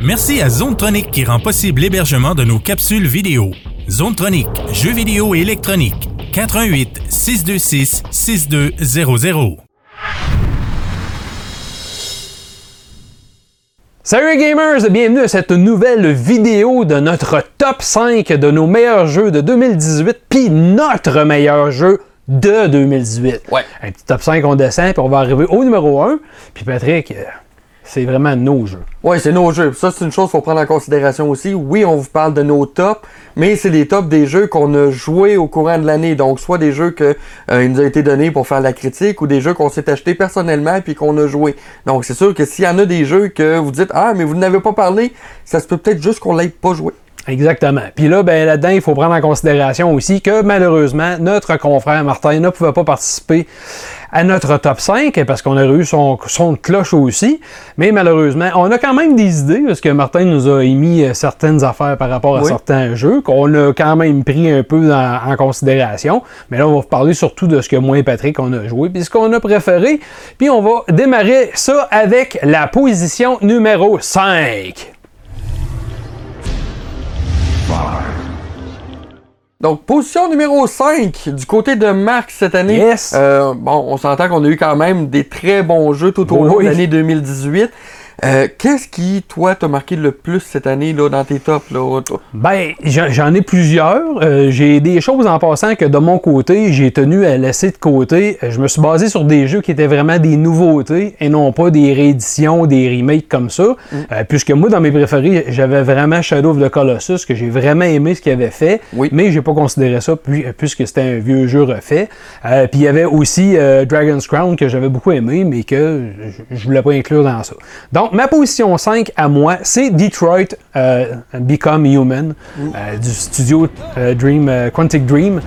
Merci à ZoneTronic qui rend possible l'hébergement de nos capsules vidéo. ZoneTronic, jeux vidéo et électronique. 88 626 6200. Salut les gamers, bienvenue à cette nouvelle vidéo de notre top 5 de nos meilleurs jeux de 2018, puis notre meilleur jeu de 2018. Ouais. Un petit top 5, on descend, puis on va arriver au numéro 1. Puis Patrick, euh, c'est vraiment nos jeux. Oui, c'est nos jeux. Ça, c'est une chose qu'il faut prendre en considération aussi. Oui, on vous parle de nos tops, mais c'est des tops des jeux qu'on a joués au courant de l'année. Donc, soit des jeux que euh, il nous a été donné pour faire la critique ou des jeux qu'on s'est achetés personnellement puis qu'on a joué. Donc, c'est sûr que s'il y en a des jeux que vous dites Ah, mais vous n'avez pas parlé, ça se peut peut-être juste qu'on l'ait pas joué. Exactement. Puis là, ben, là-dedans, il faut prendre en considération aussi que malheureusement, notre confrère Martin ne pouvait pas participer à notre top 5 parce qu'on a eu son son de cloche aussi. Mais malheureusement, on a quand même des idées parce que Martin nous a émis euh, certaines affaires par rapport à Oui. certains jeux qu'on a quand même pris un peu en, en considération. Mais là, on va vous parler surtout de ce que moi et Patrick on a joué puis ce qu'on a préféré. Puis on va démarrer ça avec la position numéro 5. Donc, position numéro 5 du côté de Marc cette année. Yes. Euh, bon, on s'entend qu'on a eu quand même des très bons jeux tout au long de l'année 2018. Euh, Qu'est-ce qui, toi, t'a marqué le plus cette année là, dans tes tops? Là? Ben, j'en ai plusieurs. Euh, j'ai des choses en passant que de mon côté, j'ai tenu à laisser de côté. Euh, Je me suis basé sur des jeux qui étaient vraiment des nouveautés et non pas des rééditions, des remakes comme ça. Euh, puisque moi, dans mes préférés, j'avais vraiment Shadow of the Colossus, que j'ai vraiment aimé ce qu'il avait fait. Oui. Mais j'ai pas considéré ça puis- puisque c'était un vieux jeu refait. Puis il y avait aussi Dragon's Crown que j'avais beaucoup aimé, mais que je, je voulais pas inclure dans ça. Donc, ma position 5 à moi, c'est Detroit euh, Become Human euh, du studio euh, Dream, Quantic Dream.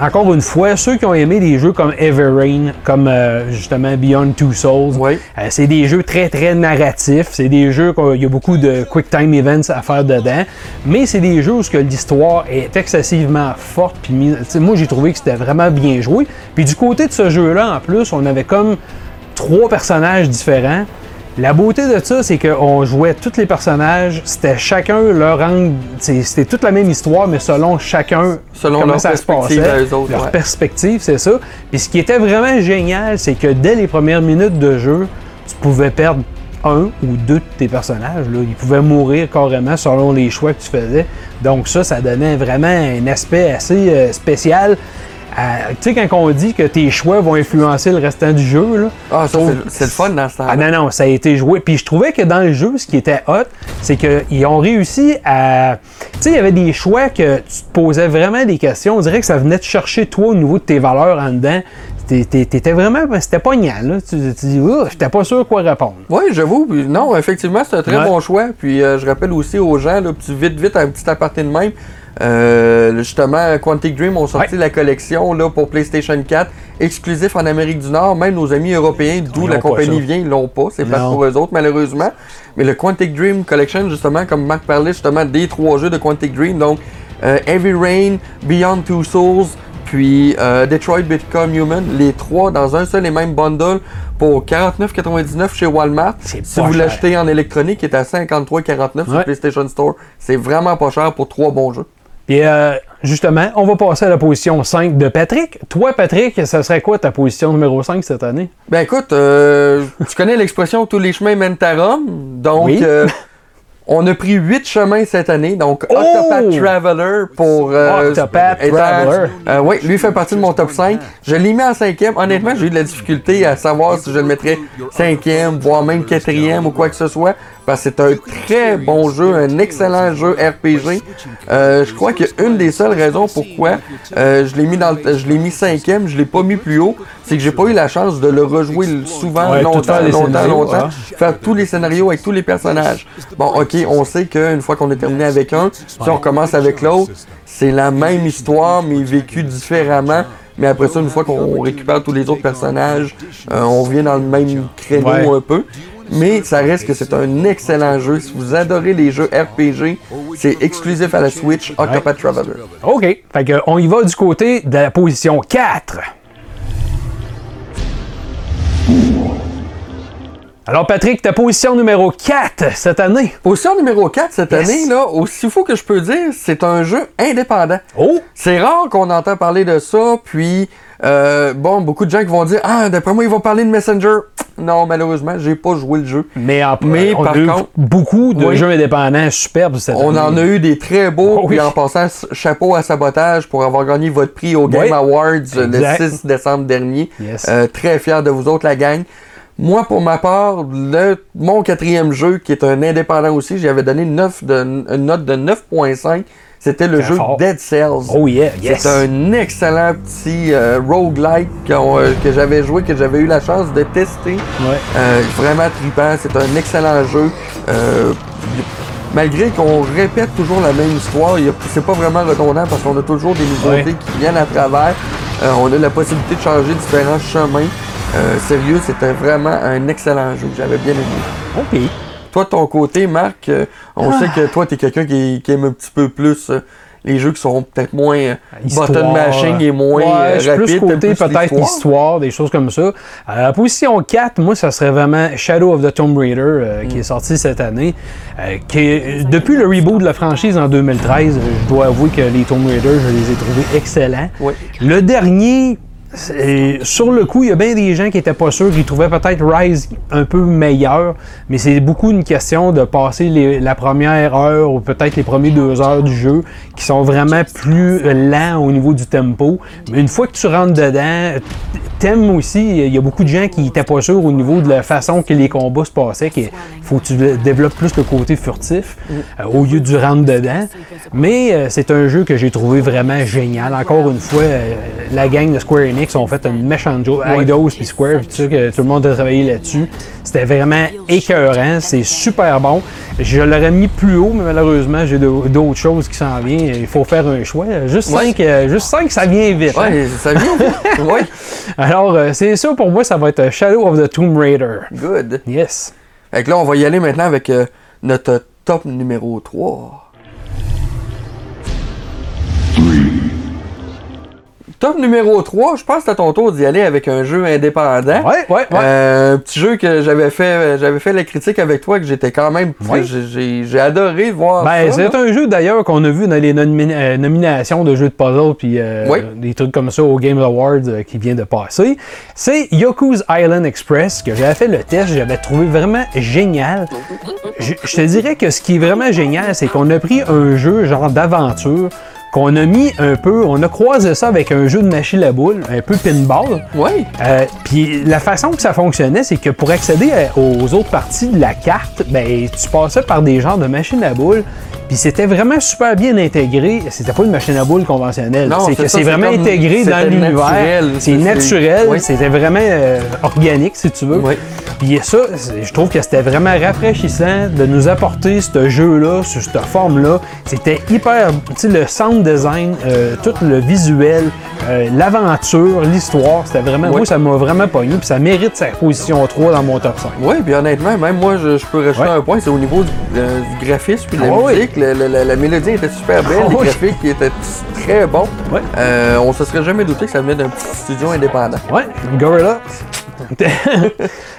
Encore une fois, ceux qui ont aimé des jeux comme Everrain, comme euh, justement Beyond Two Souls, Oui. c'est des jeux très très narratifs. C'est des jeux qu'il y a beaucoup de quick time events à faire dedans. Mais c'est des jeux où l'histoire est excessivement forte. Puis moi j'ai trouvé que c'était vraiment bien joué. Puis du côté de ce jeu-là, en plus, on avait comme trois personnages différents. La beauté de ça, c'est qu'on jouait tous les personnages, c'était chacun leur angle, c'était toute la même histoire, mais selon chacun, Selon comment leur ça se perspective passait, autres, leur ouais. perspective, c'est ça. Puis ce qui était vraiment génial, c'est que dès les premières minutes de jeu, tu pouvais perdre un ou deux de tes personnages. Là. Ils pouvaient mourir carrément selon les choix que tu faisais. Donc ça, ça donnait vraiment un aspect assez euh, spécial. À- Tu sais, quand on dit que tes choix vont influencer le restant du jeu, là, Ah, ça, c'est- le fun dans ce temps ah non, non, ça a été joué. Puis je trouvais que dans le jeu, ce qui était hot, c'est qu'ils ont réussi à. Tu sais, il y avait des choix que tu te posais vraiment des questions. On dirait que ça venait te chercher, toi, au niveau de tes valeurs en dedans. T'é- t'é- T'étais vraiment. ben, C'était pognant, là. Tu, tu dis, Ouh, j'étais pas sûr quoi répondre. Oui, j'avoue. Non, effectivement, c'est un très Ouais. bon choix. Puis euh, je rappelle aussi aux gens, là, petit vite, vite, un petit aparté de même. Euh, justement, Quantic Dream ont sorti Ouais. la collection là, pour PlayStation 4, exclusif en Amérique du Nord. Même nos amis européens, d'où la compagnie vient, ils l'ont pas. C'est pas pour eux autres, malheureusement. Mais le Quantic Dream Collection, justement, comme Marc parlait, justement, des trois jeux de Quantic Dream. Donc, euh, Heavy Rain, Beyond Two Souls, puis euh, Detroit Become Human, les trois dans un seul et même bundle pour 49,99 chez Walmart. C'est Si vous l'achetez en électronique, il est à 53,49 sur. PlayStation Store. C'est vraiment pas cher pour trois bons jeux. Puis euh, justement, on va passer à la position 5 de Patrick. Toi, Patrick, ça serait quoi ta position numéro 5 cette année? Ben écoute, euh, tu connais l'expression tous les chemins mènent à Rome. Donc, Oui. euh, on a pris huit chemins cette année. Donc, Oh! Octopath Traveler pour. euh, Octopath Traveler. Euh, oui, lui fait partie de mon top 5. Je l'ai mis en cinquième. Honnêtement, j'ai eu de la difficulté à savoir si je le mettrais cinquième, voire même quatrième ou quoi que ce soit. Parce que c'est un très bon jeu, un excellent jeu RPG. Euh, je crois qu'une des seules raisons pourquoi euh, je l'ai mis dans le- je l'ai mis cinquième, je l'ai pas mis plus haut, c'est que j'ai pas eu la chance de le rejouer souvent, Ouais, longtemps, longtemps, longtemps, hein. faire tous les scénarios avec tous les personnages. Bon, ok, on sait qu'une fois qu'on est terminé avec un, si on commence avec l'autre, c'est la même histoire, mais vécue différemment. Mais après ça, une fois qu'on récupère tous les autres personnages, euh, on revient dans le même créneau Ouais. un peu. Mais ça reste que c'est un excellent jeu. Si vous adorez les jeux RPG, c'est exclusif à la Switch, Octopath Traveler. OK. Fait que on y va du côté de la position 4. Alors, Patrick, ta position numéro 4 cette année? Position numéro 4 cette Yes. année, là, aussi fou que je peux dire, c'est un jeu indépendant. Oh! C'est rare qu'on entend parler de ça, puis euh, bon, beaucoup de gens qui vont dire Ah, d'après moi, ils vont parler de Messenger. Non, malheureusement, j'ai pas joué le jeu. Mais, en, Mais on par a eu contre- beaucoup de Oui. jeux indépendants superbes cette On année. en a eu des très beaux, Oh, puis oui. en passant, chapeau à Sabotage pour avoir gagné votre prix au Game Oui. Awards Exact. le 6 décembre dernier. Yes. Euh, très fier de vous autres, la gang. Moi, pour ma part, le, mon quatrième jeu, qui est un indépendant aussi, j'avais donné 9 de, une note de 9.5. C'était le jeu fort. Dead Cells. Oh yeah, yes. C'est un excellent petit euh, roguelike euh, que j'avais joué, que j'avais eu la chance de tester. Ouais. Euh, vraiment trippant, c'est un excellent jeu. Malgré qu'on répète toujours la même histoire, il y a- c'est pas vraiment redondant parce qu'on a toujours des nouveautés Ouais. qui viennent à travers. Euh, on a la possibilité de changer différents chemins. Euh, sérieux, c'était vraiment un excellent jeu que j'avais bien aimé. OK. Toi, de ton côté, Marc, euh, on Ah. sait que toi, t'es quelqu'un qui, qui aime un petit peu plus euh, les jeux qui sont peut-être moins euh, Histoire. button mashing et moins Ouais, euh, rapide. plus côté peut-être histoire, des choses comme ça. Euh, position 4, moi, ça serait vraiment Shadow of the Tomb Raider, euh, Mm. qui est sorti cette année. euh, qui est- depuis le reboot de la franchise en 2013, euh, je dois avouer que les Tomb Raider, je les ai trouvés excellents. Ouais. Le dernier, sur le coup, il y a bien des gens qui étaient pas sûrs, qui trouvaient peut-être Rise un peu meilleur, mais c'est beaucoup une question de passer la première heure ou peut-être les premières deux heures du jeu qui sont vraiment plus lents au niveau du tempo. Mais une fois que tu rentres dedans, t'aimes aussi, il y a beaucoup de gens qui étaient pas sûrs au niveau de la façon que les combats se passaient, qu'il faut que tu dé- développes plus le côté furtif euh, au lieu du rentre dedans. Mais euh, c'est un jeu que j'ai trouvé vraiment génial. Encore une fois, euh, la gang de Square Enix ont fait une méchante job. Eidos puis Square, puis tout que tout le monde a travaillé là-dessus. C'était vraiment écœurant. C'est super bon. Je l'aurais mis plus haut, mais malheureusement, j'ai d'autres choses qui s'en viennent. Il faut faire un choix. Juste Ouais. 5, juste cinq, ça vient vite. hein. Ouais, ça vient. ouais, Alors, euh, c'est ça pour moi, ça va être Shadow of the Tomb Raider. good. Yes. Fait que là, on va y aller maintenant avec euh, notre top numéro 3. Top numéro 3, je pense que c'est à ton tour d'y aller avec un jeu indépendant. Ouais, ouais, ouais. Euh, un petit jeu que j'avais fait j'avais fait la critique avec toi que j'étais quand même Ouais. j'ai- adoré voir Ben, c'est un jeu d'ailleurs qu'on a vu dans les euh, nominations de jeux de puzzle puis euh, Oui. des trucs comme ça au Game Awards euh, qui vient de passer. C'est Yoku's Island Express que j'avais fait le test, j'avais trouvé vraiment génial. Je, je te dirais que ce qui est vraiment génial, c'est qu'on a pris un jeu genre d'aventure qu'on a mis un peu, on a croisé ça avec un jeu de machine à boules, un peu pinball. Ouais. Euh, Puis la façon que ça fonctionnait, c'est que pour accéder à- aux autres parties de la carte, ben tu passais par des genres de machines à boules. Puis c'était vraiment super bien intégré. C'était pas une machine à boules conventionnelle. Non, C'est que c'est vraiment intégré dans l'univers. naturel. C'est naturel. oui. C'était vraiment euh, organique, si tu veux. Oui. Puis ça, je trouve que c'était vraiment rafraîchissant de nous apporter ce jeu-là, sur cette forme-là. C'était hyper, tu sais, le sound design, euh, tout le visuel, euh, l'aventure, l'histoire, c'était vraiment, Oui. moi, ça m'a vraiment pogné, puis ça mérite sa position 3 dans mon top 5. Oui, puis honnêtement, même moi, je, je peux rajouter un point, c'est au niveau du, euh, du graphisme puis de la Ah oui. musique. La, la mélodie était super belle, Ah les oui. graphiques étaient très bons. On se serait jamais douté que ça venait d'un petit studio indépendant. Ouais, Gorilla.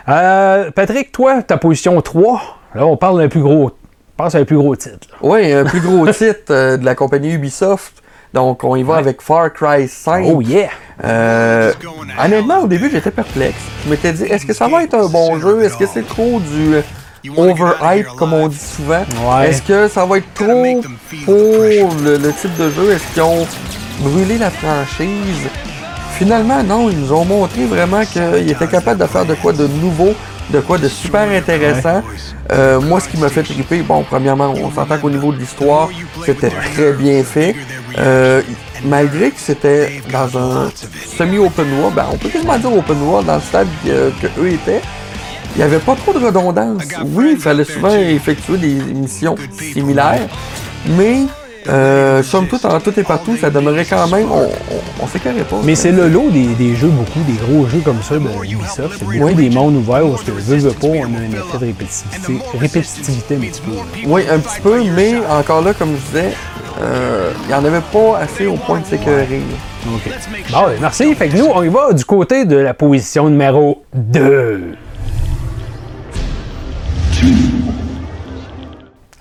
Patrick, toi, ta position 3, là, on parle d'un plus gros, pense à un plus gros titre. Oui, un plus gros titre euh, de la compagnie Ubisoft. Donc, on y va avec Far Cry 5. Oh yeah! Euh, honnêtement, au début, j'étais perplexe. Je m'étais dit, est-ce que ça va être un bon jeu? Est-ce que c'est trop du euh, overhype, comme on dit souvent? Ouais. Est-ce que ça va être trop pour le, le type de jeu? Est-ce qu'ils ont brûlé la franchise? Finalement, non, ils nous ont montré vraiment qu'ils étaient capables de faire de quoi de nouveau, de quoi de super intéressant. Euh, moi, ce qui m'a fait triper, bon, premièrement, on s'entend qu'au niveau de l'histoire, c'était très bien fait. Euh, malgré que c'était dans un semi-open world, ben, on peut quasiment dire open world dans le stade que, que eux étaient, il n'y avait pas trop de redondance. Oui, il fallait souvent effectuer des missions similaires, mais euh, somme toute, en tout et partout, ça demeurait quand même, on, on, on pas. Mais c'est le lot des, des jeux, beaucoup, des gros jeux comme ça de Ubisoft. C'est beaucoup Oui. des mondes ouverts où, ce que veux, veux pas, on a un effet de répétitivité, répétitivité un petit peu. là. Oui, un petit peu, mais encore là, comme je disais, euh, il n'y en avait pas assez au point de s'écœurer. OK. Bon, ben, merci. Fait que nous, on y va du côté de la position numéro 2.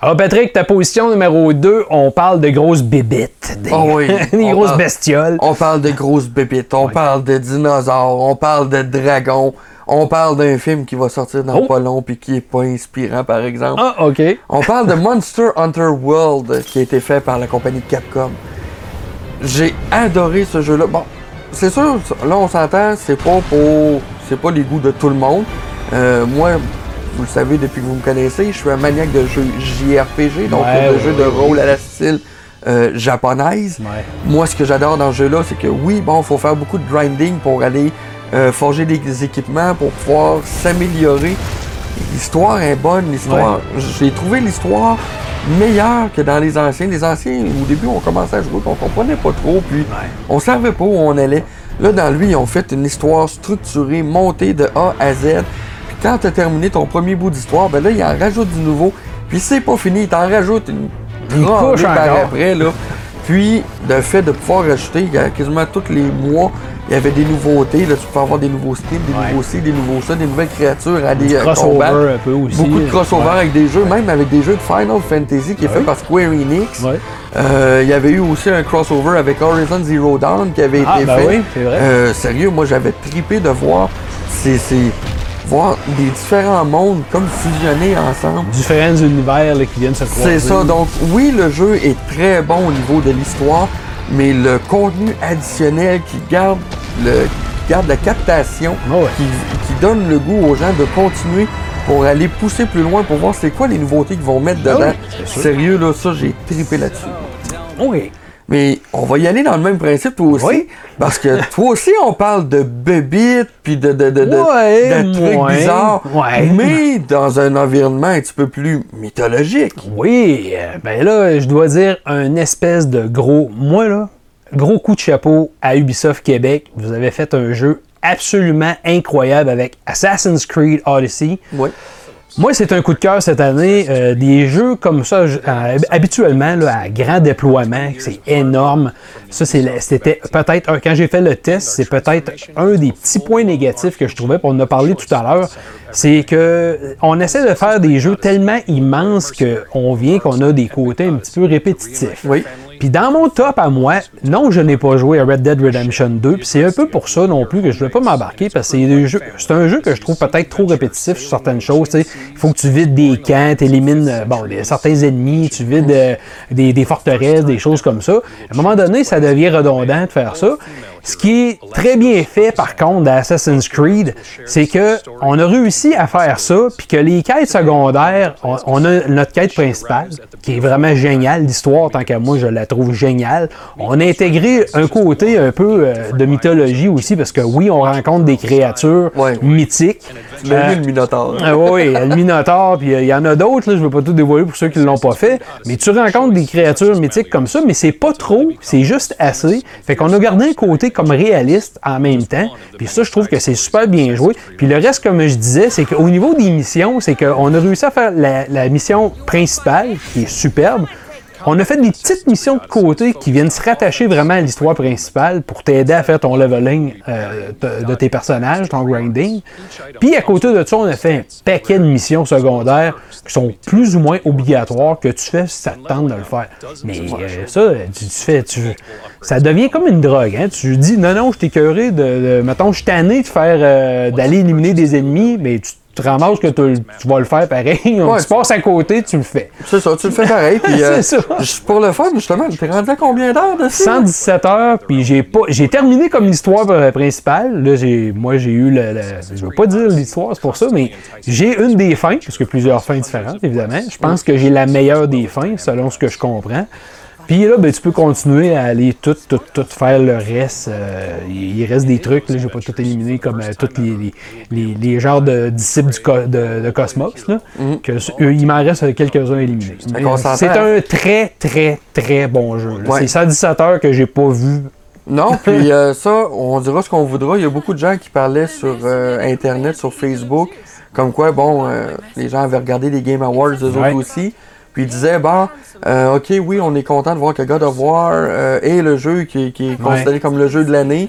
Alors, Patrick, ta position numéro 2, on parle de grosses bébites. Des, Oh oui, des grosses parle- bestioles. On parle de grosses bébites, on parle de dinosaures, on parle de dragons, on parle d'un film qui va sortir dans Oh. pas long puis qui est pas inspirant, par exemple. Ah, OK. On parle de Monster Hunter World qui a été fait par la compagnie de Capcom. J'ai adoré ce jeu-là. Bon, c'est sûr, là on s'entend, c'est pas pour. C'est pas les goûts de tout le monde. Euh, moi, vous le savez depuis que vous me connaissez, je suis un maniaque de jeux JRPG, donc Ouais, de ouais, jeux de ouais. rôle à la style euh, japonaise. Moi, ce que j'adore dans ce jeu-là, c'est que oui, bon, faut faire beaucoup de grinding pour aller euh, forger des équipements, pour pouvoir s'améliorer. L'histoire est bonne, l'histoire. J'ai trouvé l'histoire meilleure que dans les anciens. Les anciens, au début, on commençait à jouer, on comprenait pas trop, puis on savait pas où on allait. Là, dans lui, ils ont fait une histoire structurée, montée de A à Z. Quand tu as terminé ton premier bout d'histoire, ben là, il en rajoute du nouveau. Puis c'est pas fini, il t'en rajoute une Il couche par après, là. Puis, le fait de pouvoir rajouter, il y a quasiment tous les mois, il y avait des nouveautés. Là, tu peux avoir des nouveaux skins, des Ouais. nouveaux ci, des nouveaux ça, des nouvelles créatures à des euh, Crossover combats. un peu aussi. Beaucoup de crossover Ouais. avec des jeux, même avec des jeux de Final Fantasy qui est fait par Square Enix. Euh, il y avait eu aussi un crossover avec Horizon Zero Dawn qui avait Ah, été ben fait. oui, c'est vrai. Euh, sérieux, moi j'avais tripé de voir ces, ces- voir des différents mondes comme fusionnés ensemble. Différents univers là, qui viennent se croiser. C'est ça. Donc, oui, le jeu est très bon au niveau de l'histoire, mais le contenu additionnel qui garde, le, qui garde la captation, Ah ouais. qui, qui donne le goût aux gens de continuer pour aller pousser plus loin pour voir c'est quoi les nouveautés qu'ils vont mettre Ah dedans. oui. Sérieux, là, ça, j'ai trippé là-dessus. Oui. Mais on va y aller dans le même principe, toi aussi. Oui. Parce que toi aussi, on parle de bébites, puis de, de, de, de, Ouais, de trucs ouais, bizarres. ouais. Mais dans un environnement un petit peu plus mythologique. Oui, euh, ben là, je dois dire un espèce de gros. Moi, là, gros coup de chapeau à Ubisoft Québec. Vous avez fait un jeu absolument incroyable avec Assassin's Creed Odyssey. Oui. Moi, c'est un coup de cœur cette année. Euh, des jeux comme ça, habituellement, à grand déploiement, c'est énorme. Ça, c'était peut-être, quand j'ai fait le test, c'est peut-être un des petits points négatifs que je trouvais, on en a parlé tout à l'heure, c'est que euh, on essaie de faire des jeux tellement immenses qu'on vient qu'on a des côtés un petit peu répétitifs. Oui. Puis dans mon top à moi, non, je n'ai pas joué à Red Dead Redemption 2. Puis c'est un peu pour ça non plus que je ne vais pas m'embarquer parce que c'est un jeu que je trouve peut-être trop répétitif sur certaines choses. Il faut que tu vides des camps, tu élimines bon, des- certains ennemis, tu vides euh, des forteresses, des choses comme ça. À un moment donné, ça devient redondant de faire ça. Ce qui est très bien fait par contre dans Assassin's Creed, c'est que on a réussi à faire ça, puis que les quêtes secondaires, on, on a notre quête principale, qui est vraiment géniale, l'histoire, tant qu'à moi, je la trouve géniale. On a intégré un côté un peu euh, de mythologie aussi, parce que oui, on rencontre des créatures Ouais. mythiques. L'as Euh, vu, le Minotaure. ah oui, le Minotaur, puis euh, il y en a d'autres, là, je ne veux pas tout dévoiler pour ceux qui ne l'ont pas fait, mais tu rencontres des créatures mythiques comme ça, mais c'est pas trop, c'est juste assez. Fait qu'on a gardé un côté comme réaliste en même temps, puis ça, je trouve que c'est super bien joué. Puis le reste, comme je disais, c'est qu'au niveau des missions, c'est qu'on a réussi à faire la, la mission principale, qui est superbe, on a fait des petites missions de côté qui viennent se rattacher vraiment à l'histoire principale pour t'aider à faire ton leveling euh, de, tes personnages, ton grinding. Puis à côté de ça, on a fait un paquet de missions secondaires qui sont plus ou moins obligatoires que tu fais si ça te tente de le faire. Mais euh, ça, tu, fais, tu, ça devient comme une drogue. Hein? Tu dis non, non, je t'ai de, de. Mettons, je suis tanné de faire euh, d'aller éliminer des ennemis, mais tu te ramasses que tu, tu vas le faire pareil. Ouais, tu passes à côté, tu le fais. C'est ça, tu le fais pareil. Puis, euh, C'est ça. Pour le fun, justement, t'es rendu à combien d'heures dessus? 117 heures, puis j'ai pas, j'ai terminé comme l'histoire principale. Là, j'ai, moi, j'ai eu le, le- je veux pas dire l'histoire, c'est pour ça, mais j'ai une des fins, parce que plusieurs fins différentes, évidemment. Je pense que j'ai la meilleure des fins, selon ce que je comprends. Puis là, ben, tu peux continuer à aller tout, tout, tout faire le reste. Euh, il reste des trucs, là, j'ai pas tout éliminé, comme euh, tous les, les, les- les genres de disciples du co- de, de Cosmos. Là, que, euh, il m'en reste quelques-uns éliminés. C'est un très, très, très bon jeu. Ouais. C'est 117 heures que j'ai pas vu Non, puis ça, on dira ce qu'on voudra. Il y a beaucoup de gens qui parlaient sur Internet, sur Facebook, comme quoi, bon, les gens avaient regardé les Game Awards, eux Ouais. autres aussi. Puis ils disaient, bon, euh, ok, oui, on est content de voir que God of War euh, est le jeu qui, qui est considéré comme le jeu de l'année.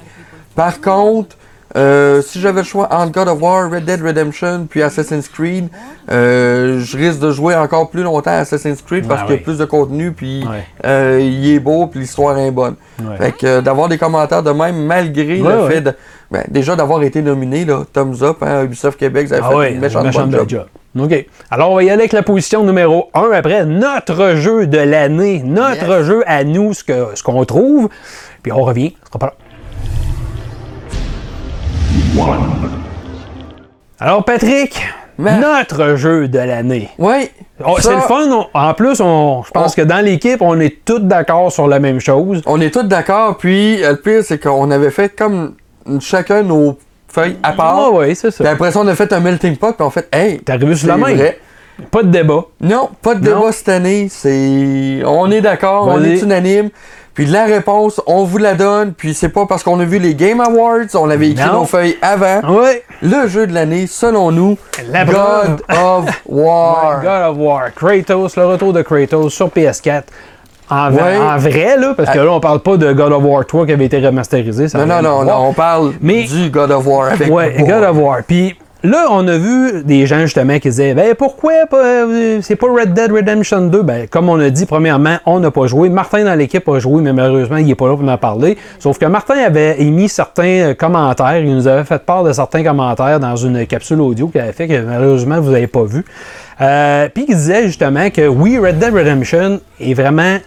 Par contre, Euh, si j'avais le choix entre God of War, Red Dead Redemption, puis Assassin's Creed, euh, je risque de jouer encore plus longtemps à Assassin's Creed parce qu'il y a plus de contenu, puis euh, il est beau, puis l'histoire est bonne. Fait que d'avoir des commentaires de même, malgré le fait de. Ben, déjà d'avoir été nominé, là, Thumbs Up, hein, Ubisoft Québec, vous avez Ah fait une méchante, méchante bonne belle job. job. OK. Alors, on va y aller avec la position numéro 1 après notre jeu de l'année, notre Yes. jeu à nous, ce que- ce qu'on trouve. Puis on revient. Ce sera pas long. Alors, Patrick, Mais- notre jeu de l'année. Ouais. Oh, c'est le fun. on- en plus, on, je pense On- que dans l'équipe, on est tous d'accord sur la même chose. On est tous d'accord, puis euh, le pire, c'est qu'on avait fait comme chacun nos feuilles à part. Ah oui, c'est Puis ça. ça, on a fait un melting pot, puis on fait, hey, T'es arrivé sur la main. vrai. Pas de débat. Non, pas de Non. débat cette année. C'est, on est d'accord, on est unanime. Puis la réponse, on vous la donne. Puis c'est pas parce qu'on a vu les Game Awards, on avait écrit Non. nos feuilles avant. Oui. Le jeu de l'année, selon nous, La God of War. God of War, Kratos, le retour de Kratos sur PS4. En, Ouais. en vrai, là, parce que là, on parle pas de God of War 3 qui avait été remasterisé. ça Non, non, non, non, on parle Mais- du God of War avec Ouais, War. God of War. Puis là, on a vu des gens justement qui disaient ben pourquoi euh, c'est pas Red Dead Redemption 2 Ben comme on a dit premièrement, on n'a pas joué. Martin dans l'équipe a joué, mais malheureusement, il est pas là pour en parler. Sauf que Martin avait émis certains euh, commentaires, il nous avait fait part de certains commentaires dans une capsule audio qu'il avait fait que malheureusement vous n'avez pas vu. Euh, Puis il disait justement que oui, Red Dead Redemption est vraiment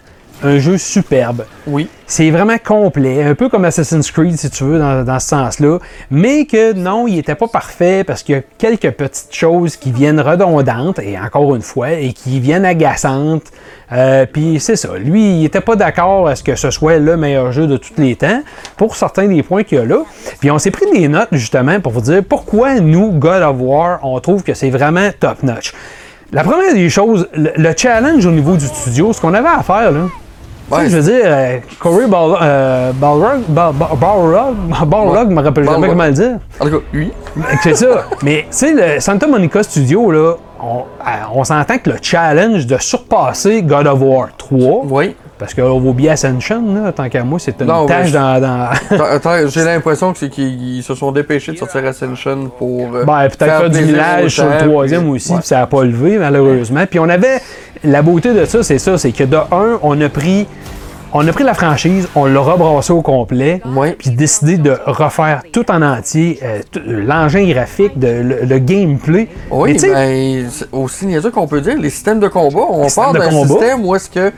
un jeu superbe. Oui. C'est vraiment complet, un peu comme Assassin's Creed, si tu veux, dans, dans ce sens-là. Mais que non, il n'était pas parfait parce qu'il y a quelques petites choses qui viennent redondantes, et encore une fois, et qui viennent agaçantes. Euh, Puis c'est ça. Lui, il n'était pas d'accord à ce que ce soit le meilleur jeu de tous les temps pour certains des points qu'il y a là. Puis on s'est pris des notes justement pour vous dire pourquoi nous, God of War, on trouve que c'est vraiment top-notch. La première des choses, le, le challenge au niveau du studio, ce qu'on avait à faire, là, Ouais, je veux dire, euh, Corey Ball, euh, Balrog, Bal- Bal- Balrog, Balrog, je me rappelle jamais Balrog. comment le dire. En tout cas, oui. C'est ça. Mais tu sais, le Santa Monica Studio, là, on, euh, on s'entend que le challenge de surpasser God of War 3, Oui. parce va oublier Ascension, là, tant qu'à moi, c'est une Non, tâche dans. J'ai l'impression que c'est qu'ils ils se sont dépêchés de sortir Ascension pour. euh, Ben, peut-être faire, du village sur le troisième puis- aussi, ouais. puis ça n'a pas levé, malheureusement. Puis on avait. La beauté de ça, c'est ça, c'est que de un, on a pris. On a pris la franchise, on l'a rebrassé au complet, puis décidé de refaire tout en entier, euh, l'engin graphique, de, le, le gameplay. Mais Oui, tu sais, ben, aussi niaiseux qu'on peut dire, les systèmes de combat, on de d'un système où est-ce que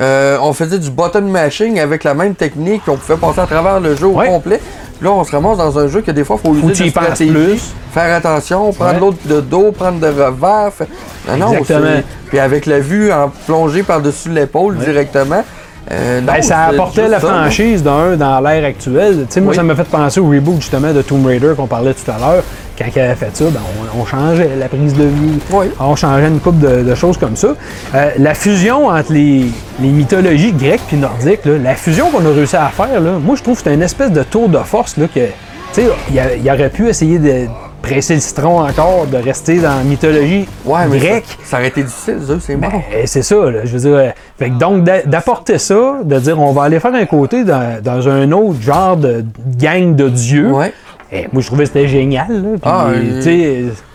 euh, on faisait du button mashing avec la même technique, on pouvait passer à travers le jeu au complet. Là, on se ramasse dans un jeu que des fois, il faut Faut user de stratégie, plus. faire attention, prendre Ouais. l'autre de dos, prendre de revers. fait- Non, non, Exactement. Puis avec la vue en plongée par-dessus l'épaule directement. Euh, Ben, non, ça apportait la franchise d'un dans l'ère actuelle. Sais, moi, Oui. ça m'a fait penser au reboot justement de Tomb Raider qu'on parlait tout à l'heure. Quand il avait fait ça, ben, on, on changeait la prise de vue. Oui. On changeait une couple de, de choses comme ça. Euh, la fusion entre les, les mythologies grecques puis nordiques, là, la fusion qu'on a réussi à faire, là, moi, je trouve que c'est une espèce de tour de force là, que, tu sais, il, a- il aurait pu essayer de presser le citron encore, de rester dans la mythologie Ouais, mais grecque. ça, ça aurait été difficile, c'est mort. Ben, c'est ça, là, je veux dire. euh, fait que donc, d'a- d'apporter ça, de dire on va aller faire un côté dans, dans un autre genre de gang de dieux. Ouais. eh, moi, je trouvais que c'était génial. Là, Ah,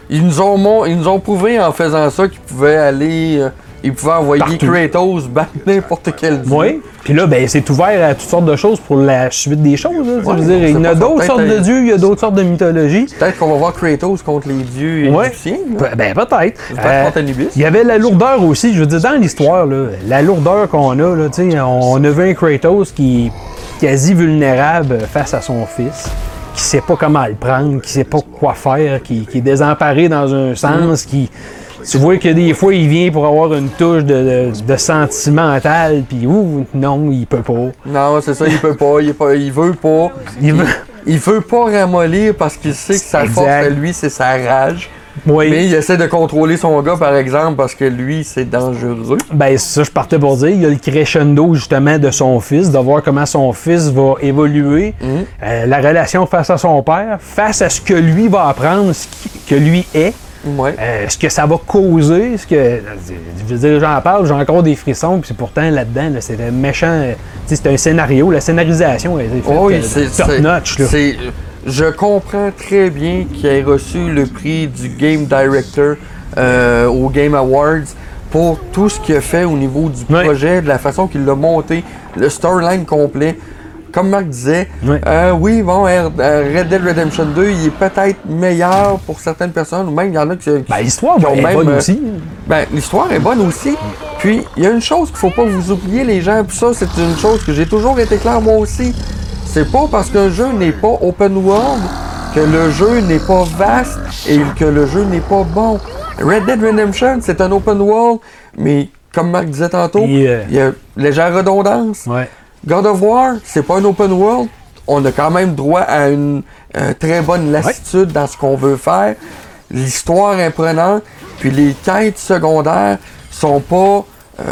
Ils nous ont, ils nous ont prouvé en faisant ça qu'ils pouvaient aller. euh, ils pouvaient envoyer Partout. Kratos battre n'importe quel dieu. oui. Puis là, ben, c'est ouvert à toutes sortes de choses pour la suite des choses. là. Ouais, dire, il y a d'autres sortes de euh, dieux, il y a d'autres sortes de mythologies. Peut-être qu'on va voir Kratos contre les dieux Ouais. égyptiens. là. Pe- Ben, peut-être. Euh. Il y avait la lourdeur aussi, je veux dire, dans l'histoire, là, la lourdeur qu'on a, là, tu sais, on a vu un Kratos qui est quasi vulnérable face à son fils, qui sait pas comment le prendre, qui sait pas quoi faire, qui, qui est désemparé dans un sens, qui... Tu vois que des fois, il vient pour avoir une touche de, de, de sentimental, puis ouh, non, il peut pas. Non, c'est ça, il peut pas, il, pas, il veut pas. Il veut... Il veut pas ramollir parce qu'il sait que sa force à lui, c'est sa rage. Oui. Mais il essaie de contrôler son gars, par exemple, parce que lui, c'est dangereux. Ben, ça, je partais pour dire. Il y a le crescendo, justement, de son fils, de voir comment son fils va évoluer, Mhm. euh, la relation face à son père, face à ce que lui va apprendre, ce que lui est, Ouais. euh, ce que ça va causer, ce que. Je veux dire, j'en parle, j'ai encore des frissons, puis pourtant, là-dedans, là, c'est un méchant. euh, c'est un scénario, la scénarisation, elle est faite oui, euh, c'est top notch, là. je comprends très bien qu'il ait reçu le prix du Game Director euh, au Game Awards pour tout ce qu'il a fait au niveau du Ouais. projet, de la façon qu'il l'a monté, le storyline complet. Comme Marc disait, euh, oui, bon, R- euh, Red Dead Redemption 2, il est peut-être meilleur pour certaines personnes, ou même il y en a qui, Ben, l'histoire qui ont est même, bonne euh, aussi. ben, l'histoire est bonne aussi. Puis, il y a une chose qu'il faut pas vous oublier, les gens. Puis ça, c'est une chose que j'ai toujours été clair, moi aussi. C'est pas parce qu'un jeu n'est pas open world que le jeu n'est pas vaste et que le jeu n'est pas bon. Red Dead Redemption, c'est un open world, mais comme Marc disait tantôt, euh, il y a légère redondance. Ouais. God of War, c'est pas un open world. On a quand même droit à une euh, très bonne lassitude dans ce qu'on veut faire. L'histoire est prenante, puis les quêtes secondaires sont pas. Euh,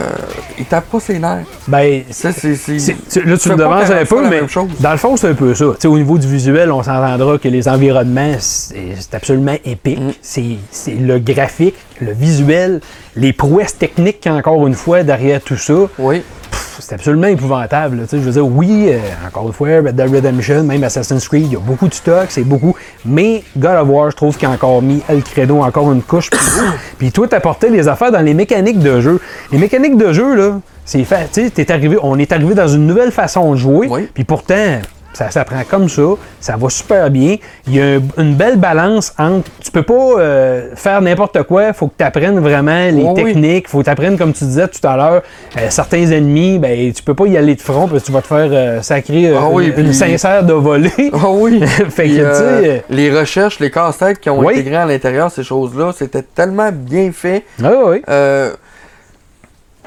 ils tapent pas ses nerfs. Ben, Ça, c'est. c'est- C'est- tu- là, tu me demandes 40 un peu, mais dans le fond, c'est un peu ça. Au niveau du visuel, on s'entendra que les environnements, c'est absolument épique. Mm. C'est c'est le graphique, le visuel, les prouesses techniques, encore une fois, derrière tout ça. Oui. C'est absolument épouvantable. là. Tu sais, Je veux dire, oui, euh, encore une fois, Red Dead Redemption, même Assassin's Creed, il y a beaucoup de stock, c'est beaucoup. Mais God of War, je trouve qu'il a encore mis El Credo encore une couche. Puis toi, t'apportais les affaires dans les mécaniques de jeu. Les mécaniques de jeu, là, c'est fait. Tu sais, t'es arrivé, on est arrivé dans une nouvelle façon de jouer. Oui. Puis pourtant, ça s'apprend comme ça, ça va super bien. Il y a un- une belle balance entre. Tu peux pas euh, faire n'importe quoi, il faut que tu apprennes vraiment les oui. techniques, il faut que tu apprennes, comme tu disais tout à l'heure, euh, certains ennemis, ben, tu peux pas y aller de front parce que tu vas te faire euh, sacrer Ah oui, une, puis- sincère de voler. Ah oui. Fait que, tu les recherches, les casse-têtes qui ont Oui. intégré à l'intérieur ces choses-là, c'était tellement bien fait. Ah oui.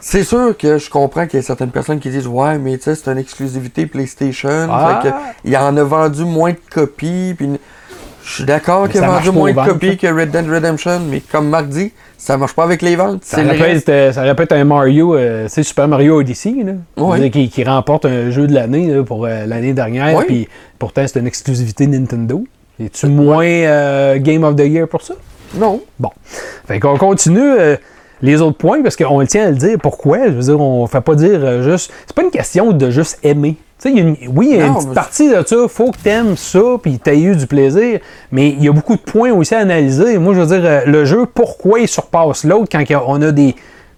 C'est sûr que je comprends qu'il y a certaines personnes qui disent Ouais, mais tu sais, c'est une exclusivité PlayStation. Ah. Fait que il en a vendu moins de copies. Puis je suis d'accord qu'il a vendu moins de copies que Red Dead Redemption, mais comme Marc dit, ça marche pas avec les ventes. Ça C'est répète, euh, ça répète un Mario, euh, sais, Super Mario Odyssey, là, Oui. Qui, qui remporte un jeu de l'année pour euh, l'année dernière, Oui. puis pourtant c'est une exclusivité Nintendo. Es-tu moins euh, Game of the Year pour ça? Non. Bon. Fait qu'on continue les autres points parce qu'on le tient à le dire. Pourquoi? Je veux dire, on fait pas dire euh, juste. C'est pas une question de juste aimer. Tu sais, il y a une- oui, il y a une Non, petite mais- partie de ça. Faut que t'aimes ça, puis t'aies eu du plaisir. Mais il y a beaucoup de points aussi à analyser. Moi, je veux dire, euh, le jeu, pourquoi il surpasse l'autre quand on a des.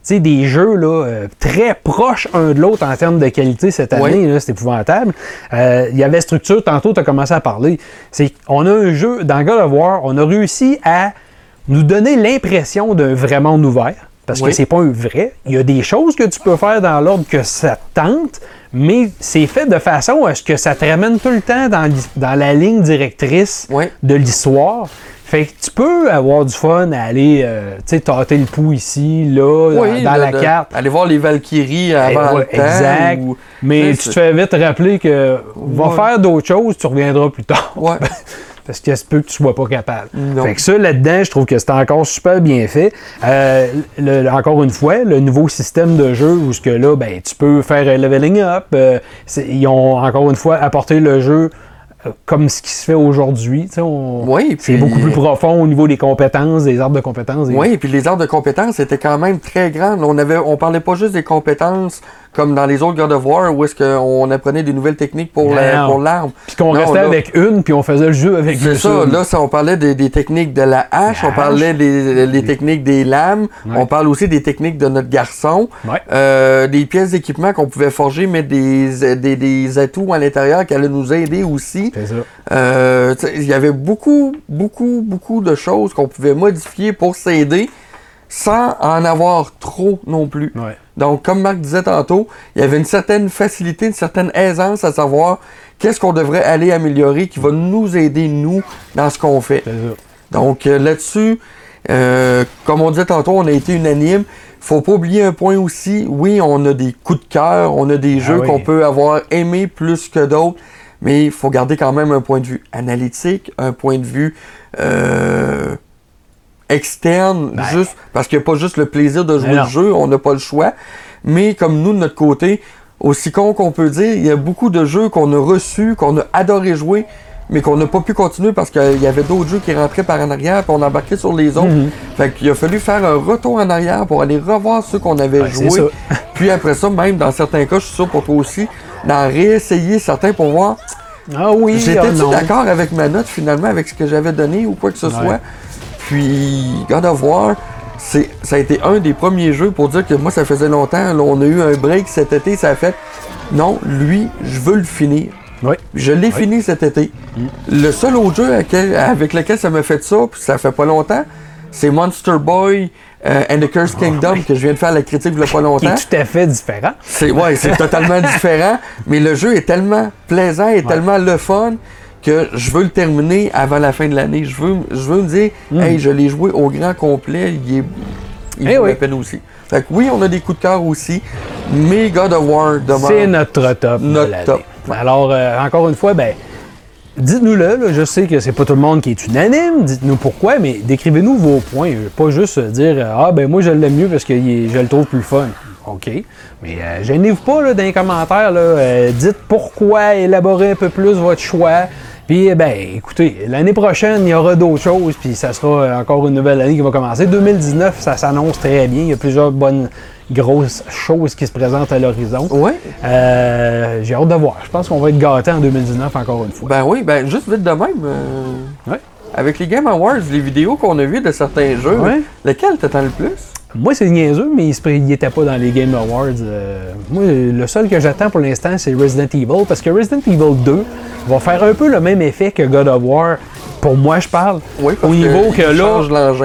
tu des jeux là, euh, très proches un de l'autre en termes de qualité cette année, Oui. c'est épouvantable. Euh, Il y avait structure, tantôt tu as commencé à parler. C'est on a un jeu, dans God of War, on a réussi à nous donner l'impression d'un vrai monde ouvert. Parce Oui. que c'est pas un vrai. Il y a des choses que tu peux faire dans l'ordre que ça te tente, mais c'est fait de façon à ce que ça te ramène tout le temps dans, la ligne directrice Oui. de l'histoire. Fait que tu peux avoir du fun à aller euh, tu sais, tâter le pouls ici, là, dans- Oui, dans de- la de- carte. Aller voir les Valkyries Eh, avant ouais, le temps. exact. ou- Mais Tu te fais vite rappeler que va Ouais. faire d'autres choses, tu reviendras plus tard. Ouais. Parce ça se peut que tu sois pas capable. Non. Fait que ça, là-dedans, je trouve que c'est encore super bien fait. Euh, le- encore une fois, le nouveau système de jeu où ce que là, ben, tu peux faire un leveling up. euh, ils ont encore une fois apporté le jeu euh, comme ce qui se fait aujourd'hui. Oui, C'est beaucoup plus profond au niveau des compétences, des arbres de compétences. Oui, et puis les arbres de compétences étaient quand même très grandes. On avait, on parlait pas juste des compétences comme dans les autres God of War où est-ce qu'on apprenait des nouvelles techniques pour la- l'arme. Puis qu'on restait là- avec une, puis on faisait le jeu avec C'est juste ça, là, ça, on parlait des, des techniques de la hache, La on parlait des, techniques des lames, Ouais. on parle aussi des techniques de notre garçon, Ouais. euh, des pièces d'équipement qu'on pouvait forger, mettre des, des, des atouts à l'intérieur qui allaient nous aider aussi. C'est ça. Euh, il y avait beaucoup, beaucoup, beaucoup de choses qu'on pouvait modifier pour s'aider sans en avoir trop non plus. Ouais. Donc, comme Marc disait tantôt, il y avait une certaine facilité, une certaine aisance à savoir qu'est-ce qu'on devrait aller améliorer qui va nous aider, nous, dans ce qu'on fait. Donc, euh, là-dessus, euh, comme on disait tantôt, on a été unanime. Faut pas oublier un point aussi. Oui, on a des coups de cœur, on a des Ah jeux oui. qu'on peut avoir aimé plus que d'autres, mais il faut garder quand même un point de vue analytique, un point de vue euh, externe, Ben. juste parce qu'il n'y a pas juste le plaisir de jouer le jeu, on n'a pas le choix. Mais comme nous, de notre côté, aussi con qu'on peut dire, il y a beaucoup de jeux qu'on a reçus, qu'on a adoré jouer, mais qu'on n'a pas pu continuer parce qu'il y avait d'autres jeux qui rentraient par en arrière, puis on embarquait sur les autres. Mhm. Fait qu'il a fallu faire un retour en arrière pour aller revoir ceux qu'on avait joués. Puis après ça, même dans certains cas, je suis sûr pour toi aussi, d'en réessayer certains pour voir Ah oui, ah J'étais-tu non. d'accord avec ma note finalement, avec ce que j'avais donné ou quoi que ce Ouais. soit? Puis, God of War, c'est, ça a été un des premiers jeux pour dire que moi, ça faisait longtemps. là, on a eu un break cet été, ça a fait. Non, lui, je veux le finir. Oui. Je l'ai fini cet été. Le seul autre jeu avec, lequel ça m'a fait ça, puis ça fait pas longtemps, c'est Monster Boy euh, and the Cursed Kingdom que je viens de faire la critique il y a pas Qui longtemps. est tout à fait différent. C'est ouais, c'est totalement différent, mais le jeu est tellement plaisant et tellement le fun que je veux le terminer avant la fin de l'année. Je veux, je veux me dire, hey, je l'ai joué au grand complet, il est, il. Eh oui. la peine aussi. Fait que oui, on a des coups de cœur aussi, mais God of War demeure. C'est notre top. Notre top. Alors, euh, encore une fois, ben, dites-nous-le. là. Je sais que c'est pas tout le monde qui est unanime. Dites-nous pourquoi, mais décrivez-nous vos points. Pas juste euh, dire euh, Ah, ben moi, je l'aime mieux parce que je le trouve plus fun. OK. Mais euh, gênez-vous pas là, dans les commentaires. Là, Euh, dites pourquoi, élaborez un peu plus votre choix. Puis, eh ben, écoutez, l'année prochaine, il y aura d'autres choses, puis ça sera encore une nouvelle année qui va commencer. 2019, ça s'annonce très bien. Il y a plusieurs bonnes, grosses choses qui se présentent à l'horizon. Ouais. Euh, J'ai hâte de voir. Je pense qu'on va être gâtés en 2019 encore une fois. Ben oui, ben juste vite de même. euh, Ouais. Avec les Game Awards, les vidéos qu'on a vues de certains jeux, Ouais. lequel t'attends le plus? Moi, c'est niaiseux, mais il n'était pas dans les Game Awards. Euh, moi, le seul que j'attends pour l'instant, c'est Resident Evil, parce que Resident Evil 2 va faire un peu le même effet que God of War. Pour moi, je parle. Oui, parce Au niveau que là.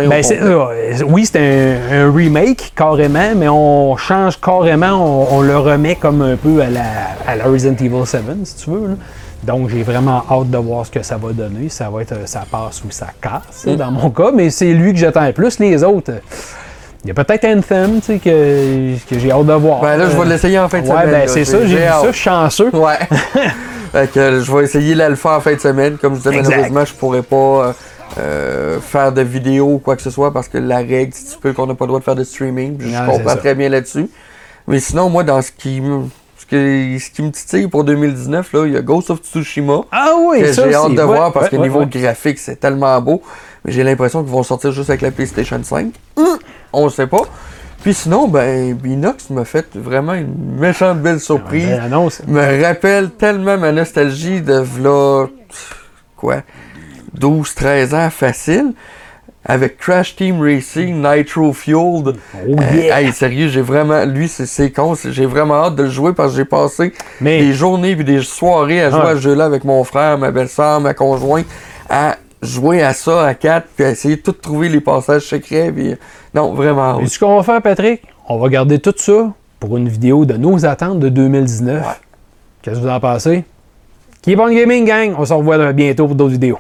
ben, c'est- euh, oui, c'est un, un remake carrément, mais on change carrément, on, on le remet comme un peu à la, à la Resident Evil 7, si tu veux. là. Donc, j'ai vraiment hâte de voir ce que ça va donner. Ça va être, euh, ça passe ou ça casse, Mm. dans mon cas, mais c'est lui que j'attends le plus. Les autres, il y a peut-être Anthem, tu sais, que, que j'ai hâte de voir. Ben là, je vais Euh, l'essayer en fin de Ouais, semaine. ben c'est ça, j'ai vu ça, je suis chanceux. Ouais. fait que je vais essayer l'alpha en fin de semaine. Comme je disais, Exact. malheureusement, je pourrais pas euh, euh, faire de vidéo ou quoi que ce soit parce que la règle, si tu peux, qu'on n'a pas le droit de faire de streaming. Je Non, c'est comprends très bien là-dessus. Mais sinon, moi, dans ce qui me. Ce, que- ce qui me titille pour 2019, là, il y a Ghost of Tsushima. Ah oui, que ça j'ai hâte de Ouais, voir parce ouais, que ouais, niveau graphique, c'est tellement beau. Mais j'ai l'impression qu'ils vont sortir juste avec la PlayStation 5. Hum, On ne sait pas. Puis sinon, ben, Binox m'a fait vraiment une méchante belle surprise. Annonce. me rappelle tellement ma nostalgie de v'là, quoi, 12-13 ans facile. Avec Crash Team Racing, Nitro Fueled. Oh Euh, yeah! hey, sérieux, j'ai vraiment. Lui, c'est- con. J'ai vraiment hâte de le jouer parce que j'ai passé Mais- des journées puis des soirées à jouer à ce jeu-là avec mon frère, ma belle-sœur, ma conjointe, à jouer à ça à quatre puis à essayer de tout trouver les passages secrets. Puis, non, vraiment Et ce qu'on va faire, Patrick, on va garder tout ça pour une vidéo de nos attentes de 2019. Ouais. Qu'est-ce que vous en pensez? Keep on gaming, gang! On se revoit bientôt pour d'autres vidéos.